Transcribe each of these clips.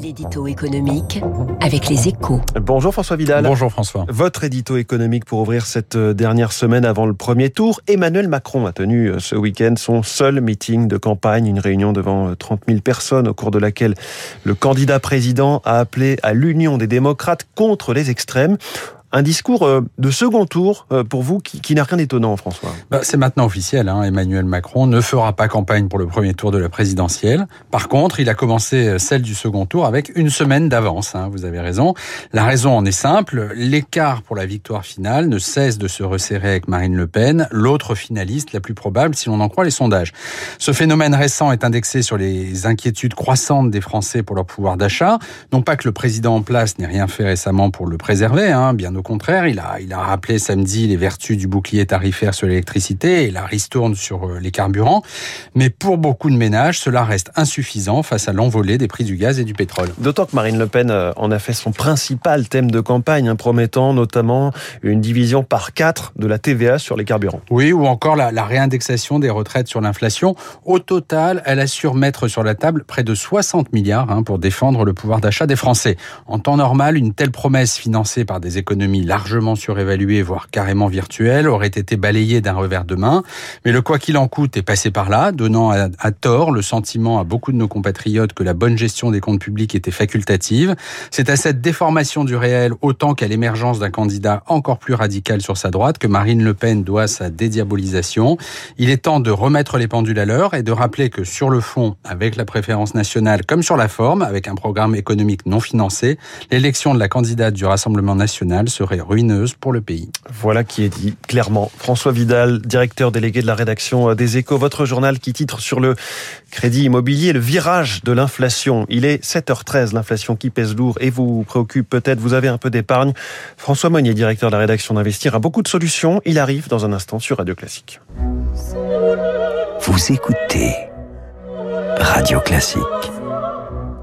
L'édito économique avec les échos. Bonjour François Vidal. Bonjour François. Votre édito économique pour ouvrir cette euh, dernière semaine avant le premier tour. Emmanuel Macron a tenu euh, ce week-end son seul meeting de campagne, une réunion devant 30 euh, 000 personnes au cours de laquelle le candidat président a appelé à l'union des démocrates contre les extrêmes un discours euh, de second tour euh, pour vous qui, qui n'a rien d'étonnant, François. Bah, c'est maintenant officiel. Hein. Emmanuel Macron ne fera pas campagne pour le premier tour de la présidentielle. Par contre, il a commencé euh, celle du second tour avec une semaine d'avance. Hein. Vous avez raison. La raison en est simple. L'écart pour la victoire finale ne cesse de se resserrer avec Marine Le Pen, l'autre finaliste la plus probable si l'on en croit les sondages. Ce phénomène récent est indexé sur les inquiétudes croissantes des Français pour leur pouvoir d'achat. Non pas que le président en place n'ait rien fait récemment pour le préserver, hein, bien au contraire, il a, il a rappelé samedi les vertus du bouclier tarifaire sur l'électricité et la ristourne sur euh, les carburants. Mais pour beaucoup de ménages, cela reste insuffisant face à l'envolée des prix du gaz et du pétrole. D'autant que Marine Le Pen euh, en a fait son principal thème de campagne, hein, promettant notamment une division par quatre de la TVA sur les carburants. Oui, ou encore la, la réindexation des retraites sur l'inflation. Au total, elle assure mettre sur la table près de 60 milliards hein, pour défendre le pouvoir d'achat des Français. En temps normal, une telle promesse financée par des économies largement surévaluée, voire carrément virtuelle, aurait été balayée d'un revers de main. Mais le quoi qu'il en coûte est passé par là, donnant à, à, tort le sentiment à beaucoup de nos compatriotes que la bonne gestion des comptes publics était facultative. C'est à cette déformation du réel, autant qu'à l'émergence d'un candidat encore plus radical sur sa droite, que Marine Le Pen doit sa dédiabolisation. Il est temps de remettre les pendules à l'heure et de rappeler que sur le fond, avec la préférence nationale, comme sur la forme, avec un programme économique non financé, l'élection de la candidate du Rassemblement national serait ruineuse pour le pays. Voilà qui est dit clairement. François Vidal, directeur délégué de la rédaction des Échos, votre journal qui titre sur le crédit immobilier, le virage de l'inflation. Il est 7h13, l'inflation qui pèse lourd et vous préoccupe peut-être, vous avez un peu d'épargne. François Monnier, directeur de la rédaction d'Investir, a beaucoup de solutions. Il arrive dans un instant sur Radio Classique. Vous écoutez Radio Classique.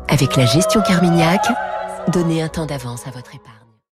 Avec la gestion Carmignac, donnez un temps d'avance à votre épargne.